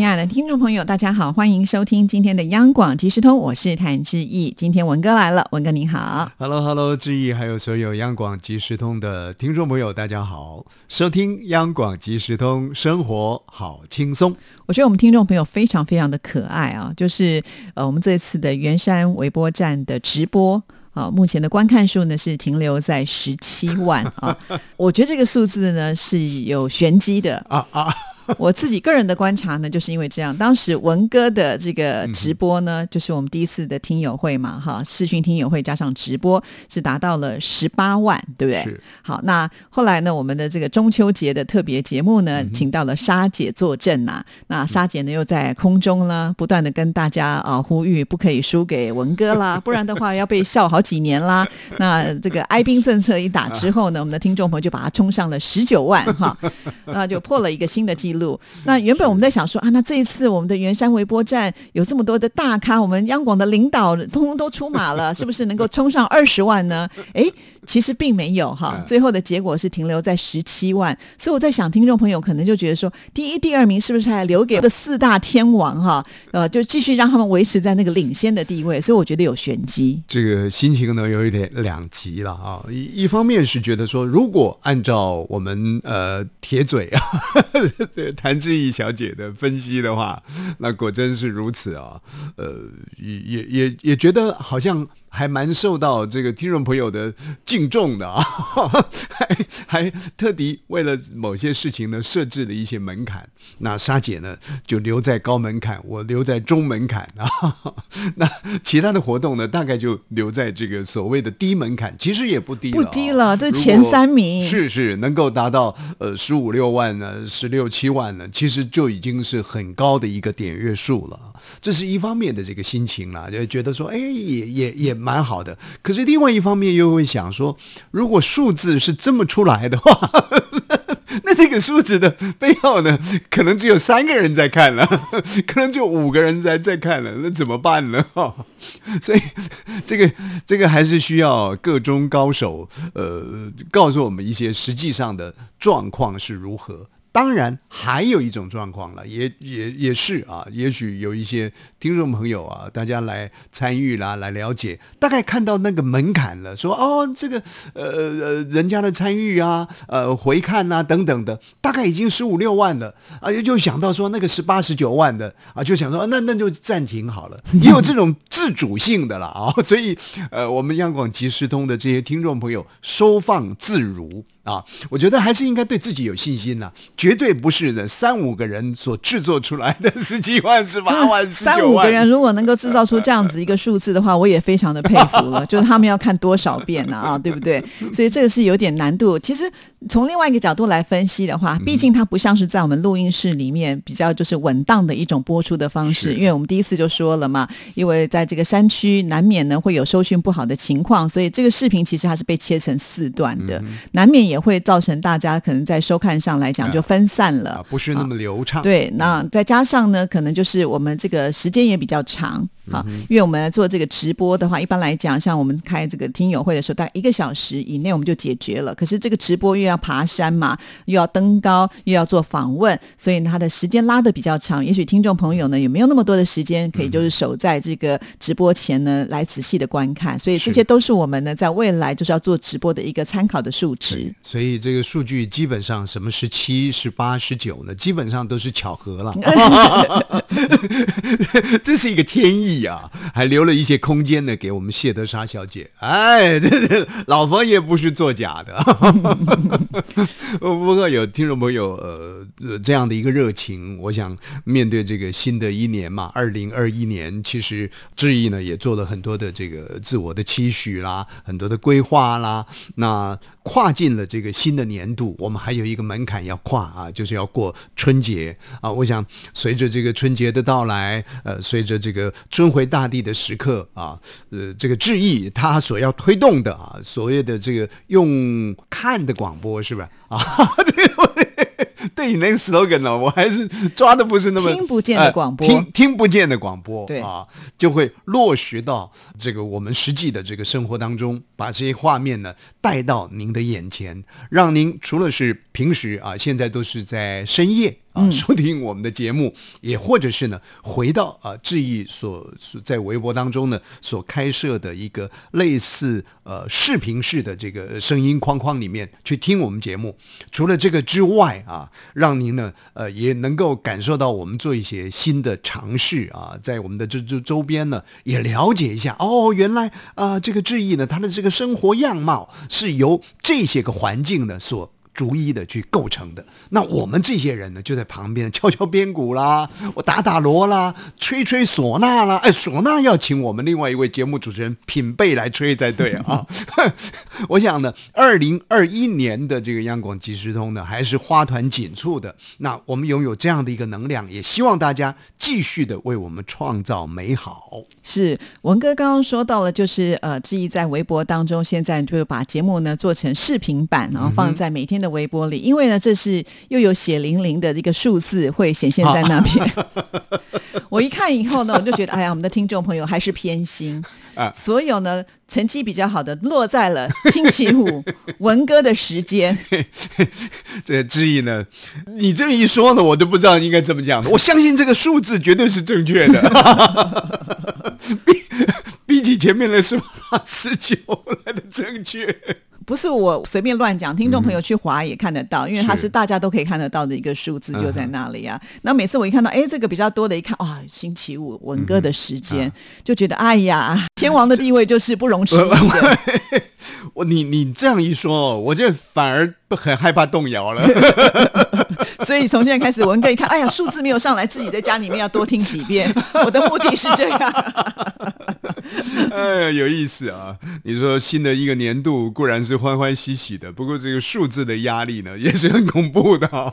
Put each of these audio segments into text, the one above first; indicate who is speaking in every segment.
Speaker 1: 亲爱的听众朋友，大家好，欢迎收听今天的央广即时通，我是谭志毅。今天文哥来了，文哥你好。
Speaker 2: Hello Hello，志毅，还有所有央广即时通的听众朋友，大家好，收听央广即时通，生活好轻松。
Speaker 1: 我觉得我们听众朋友非常非常的可爱啊，就是呃，我们这次的圆山微波站的直播。啊，目前的观看数呢是停留在十七万啊，我觉得这个数字呢是有玄机的
Speaker 2: 啊啊！
Speaker 1: 我自己个人的观察呢，就是因为这样，当时文哥的这个直播呢，就是我们第一次的听友会嘛，哈，视讯听友会加上直播是达到了十八万，对不对？好，那后来呢，我们的这个中秋节的特别节目呢，请到了莎姐坐镇呐、那莎姐呢又在空中呢，不断的跟大家啊呼吁，不可以输给文哥啦，不然的话要被笑好几年啦。那这个哀兵政策一打之后呢，我们的听众朋友就把它冲上了十九万哈，那就破了一个新的记录。那原本我们在想说啊，那这一次我们的圆山微波站有这么多的大咖，我们央广的领导通通都出马了，是不是能够冲上二十万呢？哎，其实并没有哈，最后的结果是停留在十七万。所以我在想，听众朋友可能就觉得说，第一、第二名是不是还留给这四大天王哈？呃，就继续让他们维持在那个领先的地位。所以我觉得有玄机。
Speaker 2: 这个心情呢有一点两极了啊，一一方面是觉得说，如果按照我们呃铁嘴啊。这 谭志毅小姐的分析的话，那果真是如此啊。呃，也也也也觉得好像还蛮受到这个听众朋友的敬重的啊，还还特地为了某些事情呢设置了一些门槛。那莎姐呢就留在高门槛，我留在中门槛啊。那其他的活动呢，大概就留在这个所谓的低门槛，其实也不低了、
Speaker 1: 不低了，这前三名
Speaker 2: 是是能够达到呃十五六万呢，十六七万呢，其实就已经是很高的一个点阅数了。这是一方面的这个心情啦，就觉得说，哎，也也也蛮好的。可是另外一方面又会想说，如果数字是这么出来的话，那这个数字的背后呢，可能只有三个人在看了，可能就五个人在在看了，那怎么办呢？哈，所以这个这个还是需要各中高手，呃，告诉我们一些实际上的状况是如何。当然，还有一种状况了，也也也是啊，也许有一些听众朋友啊，大家来参与啦，来了解，大概看到那个门槛了，说哦，这个呃呃，人家的参与啊，呃，回看啊等等的，大概已经十五六万了啊，就想到说那个十八十九万的啊，就想说那那就暂停好了，也有这种自主性的了啊，所以呃，我们央广即时通的这些听众朋友收放自如。啊，我觉得还是应该对自己有信心呐、啊，绝对不是的三五个人所制作出来的十七 万、十八万、十
Speaker 1: 三五个人如果能够制造出这样子一个数字的话，我也非常的佩服了。就是他们要看多少遍呢啊，对不对？所以这个是有点难度。其实从另外一个角度来分析的话，毕竟它不像是在我们录音室里面比较就是稳当的一种播出的方式，因为我们第一次就说了嘛，因为在这个山区难免呢会有收讯不好的情况，所以这个视频其实它是被切成四段的，嗯、难免也会造成大家可能在收看上来讲就分散了，
Speaker 2: 啊、不是那么流畅。
Speaker 1: 对，那再加上呢，可能就是我们这个时间也比较长啊，
Speaker 2: 嗯、
Speaker 1: 因为我们做这个直播的话，一般来讲，像我们开这个听友会的时候，大概一个小时以内我们就解决了。可是这个直播又要爬山嘛，又要登高，又要做访问，所以它的时间拉的比较长。也许听众朋友呢，也没有那么多的时间可以就是守在这个直播前呢来仔细的观看，所以这些都是我们呢在未来就是要做直播的一个参考的数值。
Speaker 2: 所以这个数据基本上什么十七、十八、十九呢，基本上都是巧合了。这是一个天意啊，还留了一些空间呢给我们谢德莎小姐。哎，这这老佛爷不是作假的。不过有听众朋友呃这样的一个热情，我想面对这个新的一年嘛，二零二一年，其实志毅呢也做了很多的这个自我的期许啦，很多的规划啦。那跨进了这个新的年度，我们还有一个门槛要跨啊，就是要过春节啊。我想随着这个春节的到来，呃，随着这个春回大地的时刻啊，呃，这个志毅他所要推动的啊，所谓的这个用看的广播是吧？啊，对。对你那个 slogan 呢，我还是抓的不是那么
Speaker 1: 听不见的广播
Speaker 2: 呃听听不见的广播，
Speaker 1: 对
Speaker 2: 啊，就会落实到这个我们实际的这个生活当中，把这些画面呢带到您的眼前，让您除了是平时啊，现在都是在深夜。啊，收听我们的节目，也或者是呢，回到啊志毅所所在微博当中呢所开设的一个类似呃视频式的这个声音框框里面去听我们节目。除了这个之外啊，让您呢呃也能够感受到我们做一些新的尝试啊，在我们的这这周边呢也了解一下哦，原来啊、这个志毅呢他的这个生活样貌是由这些个环境呢所。逐一的去构成的。那我们这些人呢，就在旁边敲敲边鼓啦，我打打锣啦，吹吹唢呐啦。哎，唢呐要请我们另外一位节目主持人品贝来吹才对啊。我想呢，二零二一年的这个央广即时通呢，还是花团锦簇的。那我们拥有这样的一个能量，也希望大家继续的为我们创造美好。
Speaker 1: 是文哥刚刚说到了，就是呃，志毅在微博当中，现在就把节目呢做成视频版，然后放在每天的微波里，因为呢，这是又有血淋淋的一个数字会显现在那边。我一看以后呢，我就觉得，哎呀，我们的听众朋友还是偏心
Speaker 2: 啊
Speaker 1: 所有呢成绩比较好的落在了星期五 文哥的时间。
Speaker 2: 这个之意呢，你这么一说呢，我都不知道应该怎么讲了。我相信这个数字绝对是正确的，比比起前面的十八、十九来的正确。
Speaker 1: 不是我随便乱讲，听众朋友去划也看得到，因为它
Speaker 2: 是
Speaker 1: 是大家都可以看得到的一个数字，就在那里啊。那每次我一看到，哎，这个比较多的，一看，哇，星期五文哥的时间，就觉得，哎呀，天王的地位就是不容置疑的。
Speaker 2: 我你你这样一说，我就反而很害怕动摇了。
Speaker 1: 所以从现在开始，文哥一看，哎呀，数字没有上来，自己在家里面要多听几遍。我的目的是这样。
Speaker 2: 哎呀，有意思啊！你说新的一个年度固然是欢欢喜喜的，不过这个数字的压力呢，也是很恐怖的、啊，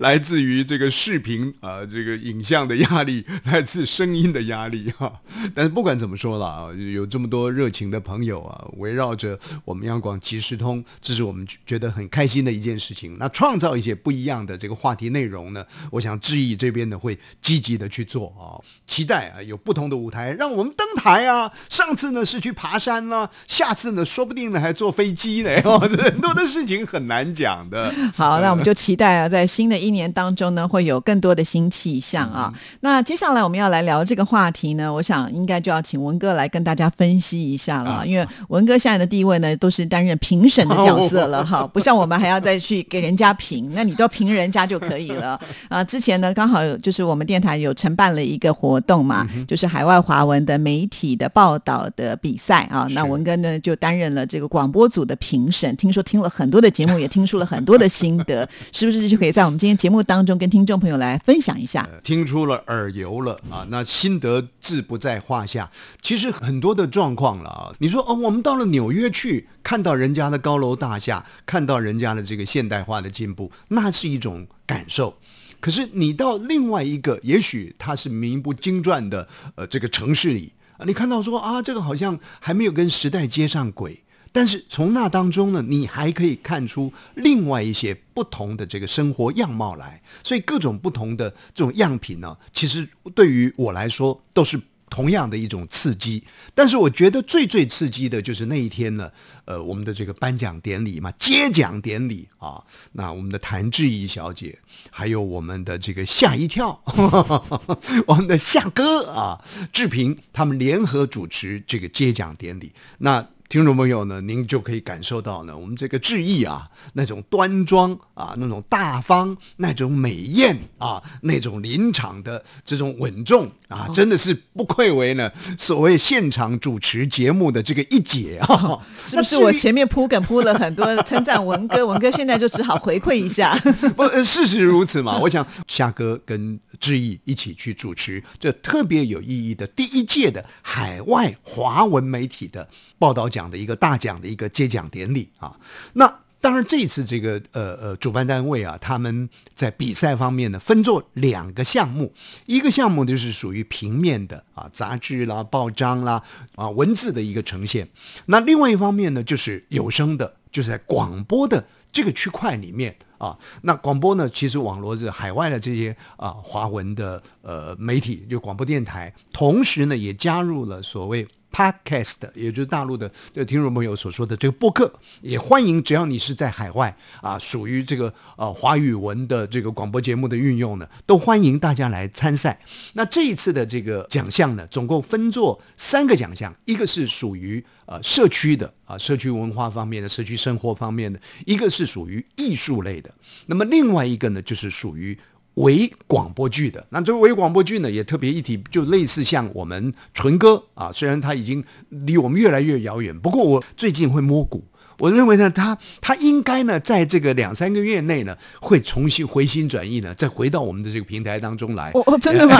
Speaker 2: 来自于这个视频啊、这个影像的压力，来自声音的压力哈、但是不管怎么说了啊，有这么多热情的朋友啊，围绕着我们央广即时通，这是我们觉得很开心的一件事情。那创造一些不一样的这个话题内容呢，我想志毅这边呢会积极的去做啊，期待啊有不同的舞台让我们登台啊。上次呢是去爬山啦、下次呢说不定呢还坐飞机呢，很多的事情很难讲的。
Speaker 1: 好，那我们就期待啊，在新的一年当中呢，会有更多的新气象啊。那接下来我们要来聊这个话题呢，我想应该就要请文哥来跟大家分析一下了，
Speaker 2: 啊
Speaker 1: 因为文哥现在的地位呢，都是担任评审的角色了哈，不像我们还要再去给人家评，那你都评人家就可以了 啊。之前呢，刚好就是我们电台有承办了一个活动嘛，就是海外华文的媒体的报道的比赛啊，那文哥呢就担任了这个广播组的评审，听说听了很多的节目，也听出了很多的心得，是不是就可以在我们今天节目当中跟听众朋友来分享一下？
Speaker 2: 呃听出了耳油了啊，那心得自不在话下。其实很多的状况了啊，你说哦，我们到了纽纽约去，看到人家的高楼大厦，看到人家的这个现代化的进步，那是一种感受。可是你到另外一个，也许它是名不经传的呃这个城市里，啊你看到说啊，这个好像还没有跟时代接上轨。但是从那当中呢，你还可以看出另外一些不同的这个生活样貌来，所以各种不同的这种样品呢，其实对于我来说都是同样的一种刺激。但是我觉得最最刺激的就是那一天呢，呃，我们的这个颁奖典礼嘛，接奖典礼啊，那我们的谭志怡小姐，还有我们的这个吓一跳，我们的夏哥啊，志平他们联合主持这个接奖典礼，那。听众朋友呢，您就可以感受到呢，我们这个志毅啊，那种端庄啊，那种大方，那种美艳啊，那种临场的这种稳重啊，真的是不愧为呢所谓现场主持节目的这个一姐啊。
Speaker 1: 是不是我前面铺梗铺了很多 称赞文哥，文哥现在就只好回馈一下。
Speaker 2: 不，呃事实如此嘛。我想夏哥跟志毅一起去主持这特别有意义的第一届的海外华文媒体的报道奖的一个大奖的一个接奖典礼啊。那当然，这次这个呃呃主办单位啊，他们在比赛方面呢，分作两个项目，一个项目就是属于平面的啊，杂志啦、报章啦啊文字的一个呈现。那另外一方面呢，就是有声的，就是在广播的这个区块里面啊。那广播呢，其实网络是海外的这些啊华文的呃媒体，就广播电台，同时呢也加入了所谓。Podcast，也就是大陆的这个听众朋友所说的这个播客，也欢迎只要你是在海外啊，属于这个呃华语文的这个广播节目的运用呢，都欢迎大家来参赛。那这一次的这个奖项呢，总共分作三个奖项，一个是属于呃社区的啊社区文化方面的、社区生活方面的，一个是属于艺术类的，那么另外一个呢，就是属于。为广播剧的，那这个微广播剧呢，也特别一提，就类似像我们纯哥啊，虽然他已经离我们越来越遥远，不过我最近会摸骨。我认为呢，他他应该呢，在这个两三个月内呢，会重新回心转意呢，再回到我们的这个平台当中来。
Speaker 1: 哦，真的吗？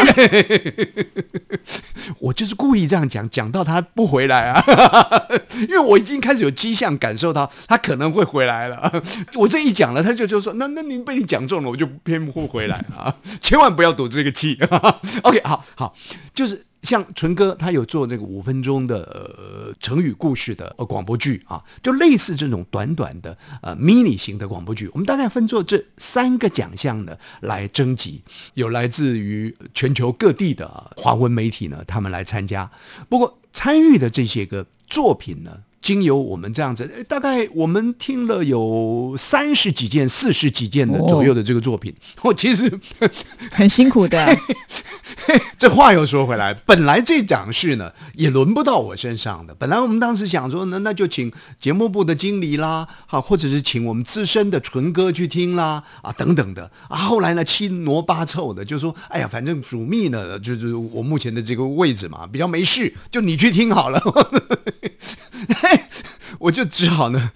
Speaker 2: 我就是故意这样讲，讲到他不回来啊，因为我已经开始有迹象感受到他可能会回来了。我这一讲了，他就就说：“那那您被你讲中了，我就偏不回来啊，千万不要赌这个气。”OK，好好，就是。像纯哥他有做这个五分钟的成语故事的呃广播剧啊，就类似这种短短的呃 mini 型的广播剧，我们大概分做这三个奖项呢来征集，有来自于全球各地的华文媒体呢，他们来参加。不过参与的这些个作品呢。经由我们这样子，大概我们听了有三十几件、四十几件的左右的这个作品。我其实
Speaker 1: 很辛苦的。
Speaker 2: 这话又说回来，本来这档事呢也轮不到我身上的。本来我们当时想说，那那就请节目部的经理啦，好，或者是请我们资深的纯哥去听啦，啊，等等的。啊，后来呢七挪八凑的，就说，哎呀，反正主秘呢就是我目前的这个位置嘛，比较没事，就你去听好了。我就只好呢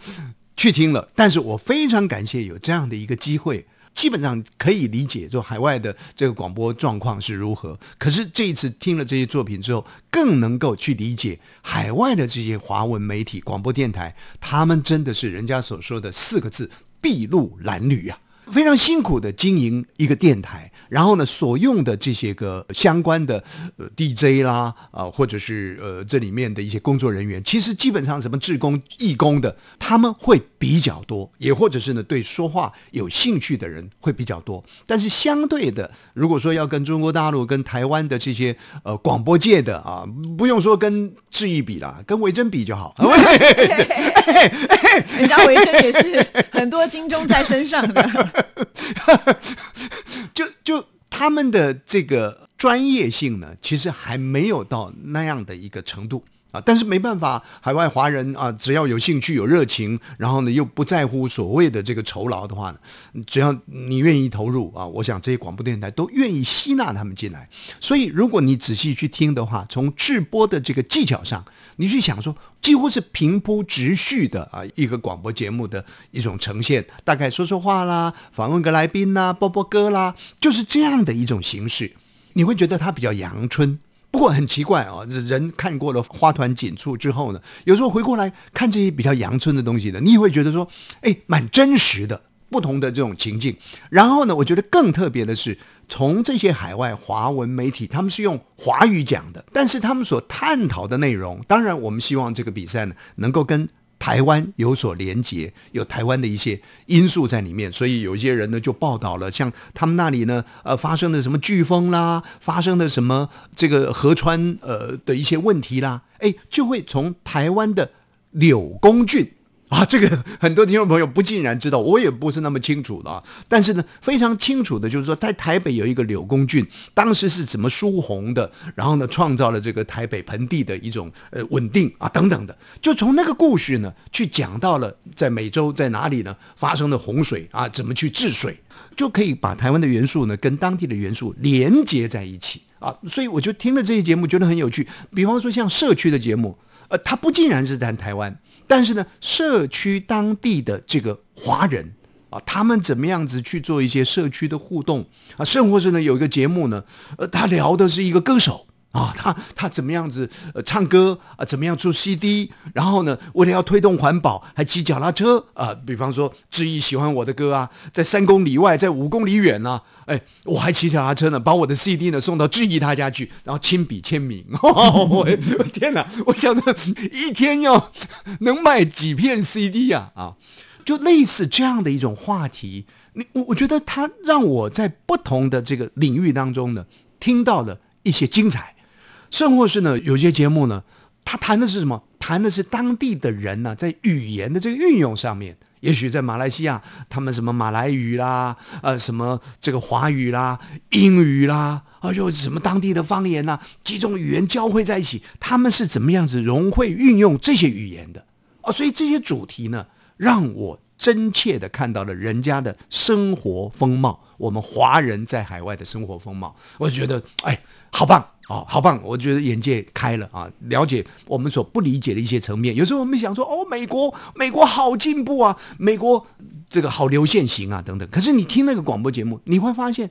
Speaker 2: 去听了，但是我非常感谢有这样的一个机会，基本上可以理解，就海外的这个广播状况是如何。可是这一次听了这些作品之后，更能够去理解海外的这些华文媒体广播电台，他们真的是人家所说的四个字：筚路蓝缕啊。非常辛苦的经营一个电台，然后呢，所用的这些个相关的呃 DJ 啦啊，或者是呃这里面的一些工作人员，其实基本上什么志工、义工的，他们会比较多，也或者是呢对说话有兴趣的人会比较多。但是相对的，如果说要跟中国大陆、跟台湾的这些呃广播界的啊，不用说跟志毅比啦，跟维珍比就好。
Speaker 1: 人家维珍也是很多金钟在身上的。
Speaker 2: 就就他们的这个专业性呢，其实还没有到那样的一个程度。但是没办法，海外华人啊，只要有兴趣、有热情，然后呢又不在乎所谓的这个酬劳的话呢，只要你愿意投入啊，我想这些广播电台都愿意吸纳他们进来。所以，如果你仔细去听的话，从制播的这个技巧上。你去想说，几乎是平铺直叙的啊，一个广播节目的一种呈现，大概说说话啦，访问个来宾啦，播播歌啦，就是这样的一种形式。你会觉得它比较阳春，不过很奇怪啊，人看过了花团锦簇之后呢，有时候回过来看这些比较阳春的东西呢，你也会觉得说，哎，蛮真实的。不同的这种情境，然后呢，我觉得更特别的是，从这些海外华文媒体，他们是用华语讲的，但是他们所探讨的内容，当然我们希望这个比赛呢，能够跟台湾有所连结，有台湾的一些因素在里面，所以有一些人呢就报道了，像他们那里呢，呃，发生的什么飓风啦，发生的什么这个河川呃的一些问题啦，哎，就会从台湾的柳公郡。啊，这个很多听众朋友不尽然知道，我也不是那么清楚的啊。但是呢，非常清楚的就是说，在台北有一个柳公郡，当时是怎么疏洪的，然后呢，创造了这个台北盆地的一种呃稳定啊等等的，就从那个故事呢，去讲到了在美洲在哪里呢发生的洪水啊，怎么去治水，就可以把台湾的元素呢跟当地的元素连接在一起啊。所以我就听了这些节目，觉得很有趣。比方说像社区的节目，呃，它不尽然是谈台湾。但是呢，社区当地的这个华人啊，他们怎么样子去做一些社区的互动啊？甚或是呢，有一个节目呢，呃，他聊的是一个歌手啊，他他怎么样子呃唱歌啊，怎么样出 CD，然后呢，为了要推动环保，还骑脚踏车啊。比方说，志毅喜欢我的歌啊，在三公里外，在五公里远呢。哎，我还骑脚踏车呢，把我的 CD 呢送到志毅他家去，然后亲笔签名。哦我天哪！我想着一天要能卖几片 CD 呀？啊，就类似这样的一种话题，你我我觉得它让我在不同的这个领域当中呢，听到了一些精彩，甚或是呢，有些节目呢，他谈的是什么？谈的是当地的人呢，在语言的这个运用上面。也许在马来西亚，他们什么马来语啦，呃，什么这个华语啦、英语啦，啊，又什么当地的方言呐，几种语言交汇在一起，他们是怎么样子融会运用这些语言的？哦，所以这些主题呢，让我真切的看到了人家的生活风貌，我们华人在海外的生活风貌，我就觉得，哎，好棒。哦，好棒！我觉得眼界开了啊，了解我们所不理解的一些层面。有时候我们想说，哦，美国，美国好进步啊，美国这个好流线型啊，等等。可是你听那个广播节目，你会发现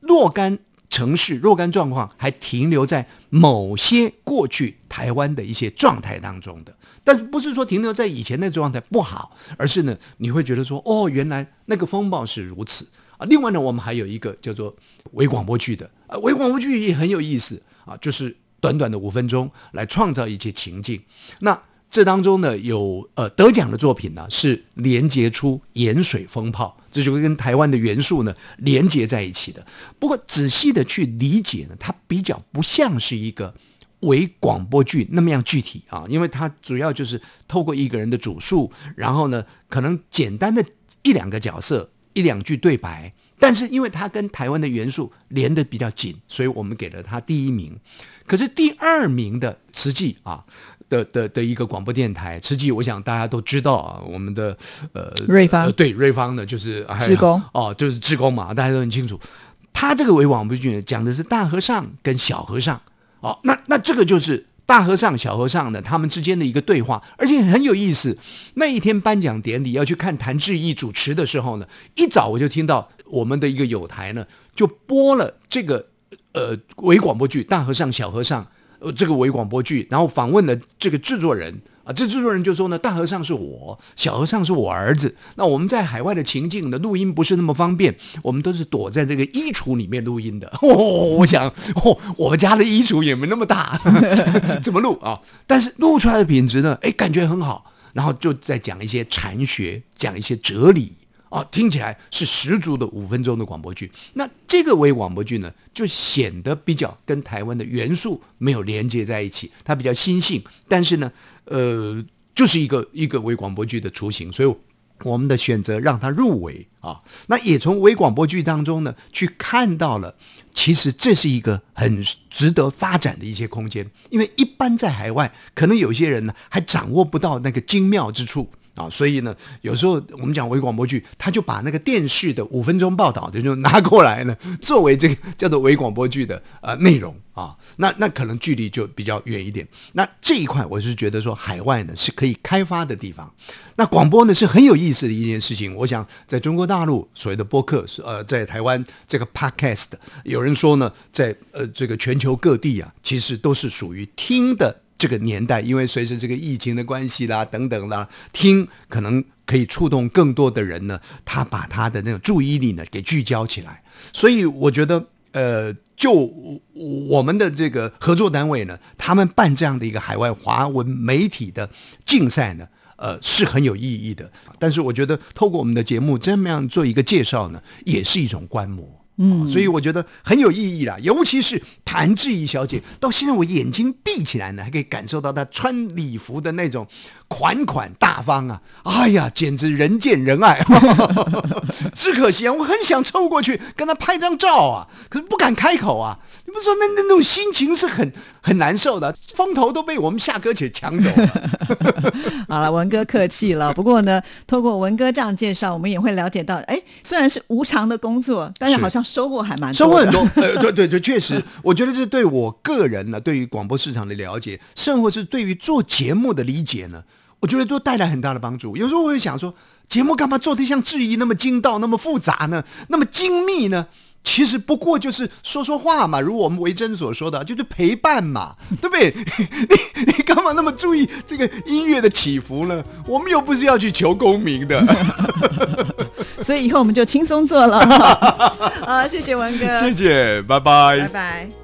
Speaker 2: 若干城市、若干状况还停留在某些过去台湾的一些状态当中的，但不是说停留在以前那状态不好，而是呢，你会觉得说，哦，原来那个风暴是如此。啊，另外呢，我们还有一个叫做微广播剧的，呃，微广播剧也很有意思啊，就是短短的五分钟来创造一些情境。那这当中呢，有呃得奖的作品呢，是连接出盐水风炮，这就跟台湾的元素呢连接在一起的。不过仔细的去理解呢，它比较不像是一个微广播剧那么样具体啊，因为它主要就是透过一个人的主述，然后呢，可能简单的一两个角色。一两句对白，但是因为它跟台湾的元素连得比较紧，所以我们给了它第一名。可是第二名的慈济啊的的的一个广播电台，慈济，我想大家都知道啊，我们的呃
Speaker 1: 瑞芳
Speaker 2: 对瑞芳呢就是
Speaker 1: 职工
Speaker 2: 哦，就是职工嘛，大家都很清楚。他这个为广播剧讲的是大和尚跟小和尚哦，那那这个就是。大和尚、小和尚呢，他们之间的一个对话，而且很有意思。那一天颁奖典礼要去看谭志毅主持的时候呢，一早我就听到我们的一个友台呢，就播了这个呃微广播剧《大和尚、小和尚》呃这个微广播剧，然后访问了这个制作人。啊，这制作人就说呢，大和尚是我，小和尚是我儿子。那我们在海外的情境的录音不是那么方便，我们都是躲在这个衣橱里面录音的。哦，我想，我们家的衣橱也没那么大，怎么录啊？但是录出来的品质呢，哎，感觉很好。然后就在讲一些禅学，讲一些哲理。啊，听起来是十足的五分钟的广播剧。那这个微广播剧呢，就显得比较跟台湾的元素没有连接在一起，它比较新性。但是呢，呃，就是一个一个微广播剧的雏形，所以我们的选择让它入围啊。那也从微广播剧当中呢，去看到了，其实这是一个很值得发展的一些空间。因为一般在海外，可能有些人呢还掌握不到那个精妙之处。啊，所以呢，有时候我们讲微广播剧，他就把那个电视的五分钟报道的就拿过来呢，作为这个叫做微广播剧的呃内容啊，那那可能距离就比较远一点。那这一块我是觉得说海外呢是可以开发的地方。那广播呢是很有意思的一件事情。我想在中国大陆所谓的播客呃，在台湾这个 podcast，有人说呢，在呃这个全球各地啊，其实都是属于听的。这个年代，因为随着这个疫情的关系啦，等等啦，听可能可以触动更多的人呢。他把他的那种注意力呢给聚焦起来，所以我觉得，呃，就我们的这个合作单位呢，他们办这样的一个海外华文媒体的竞赛呢，呃，是很有意义的。但是我觉得，透过我们的节目这么样做一个介绍呢，也是一种观摩。所以我觉得很有意义啦，尤其是谭志怡小姐，到现在我眼睛闭起来呢，还可以感受到她穿礼服的那种款款大方啊！哎呀，简直人见人爱。只可惜啊，我很想凑过去跟她拍张照啊，可是不敢开口啊。你不说那那种心情是很很难受的，风头都被我们夏哥姐抢走了。
Speaker 1: 好了，文哥客气了。不过呢，透过文哥这样介绍，我们也会了解到，哎，虽然是无偿的工作，但是好像。收获还蛮
Speaker 2: 收获很多，呃，对对对，确实，我觉得这对我个人呢，对于广播市场的了解，甚或是对于做节目的理解呢，我觉得都带来很大的帮助。有时候我会想说，节目干嘛做的像质疑那么精到、那么复杂呢？那么精密呢？其实不过就是说说话嘛，如我们维珍所说的，就是陪伴嘛，对不对？你你干嘛那么注意这个音乐的起伏呢？我们又不是要去求功名的，
Speaker 1: 所以以后我们就轻松做了。啊，谢谢文哥，
Speaker 2: 谢谢，拜拜，
Speaker 1: 拜拜。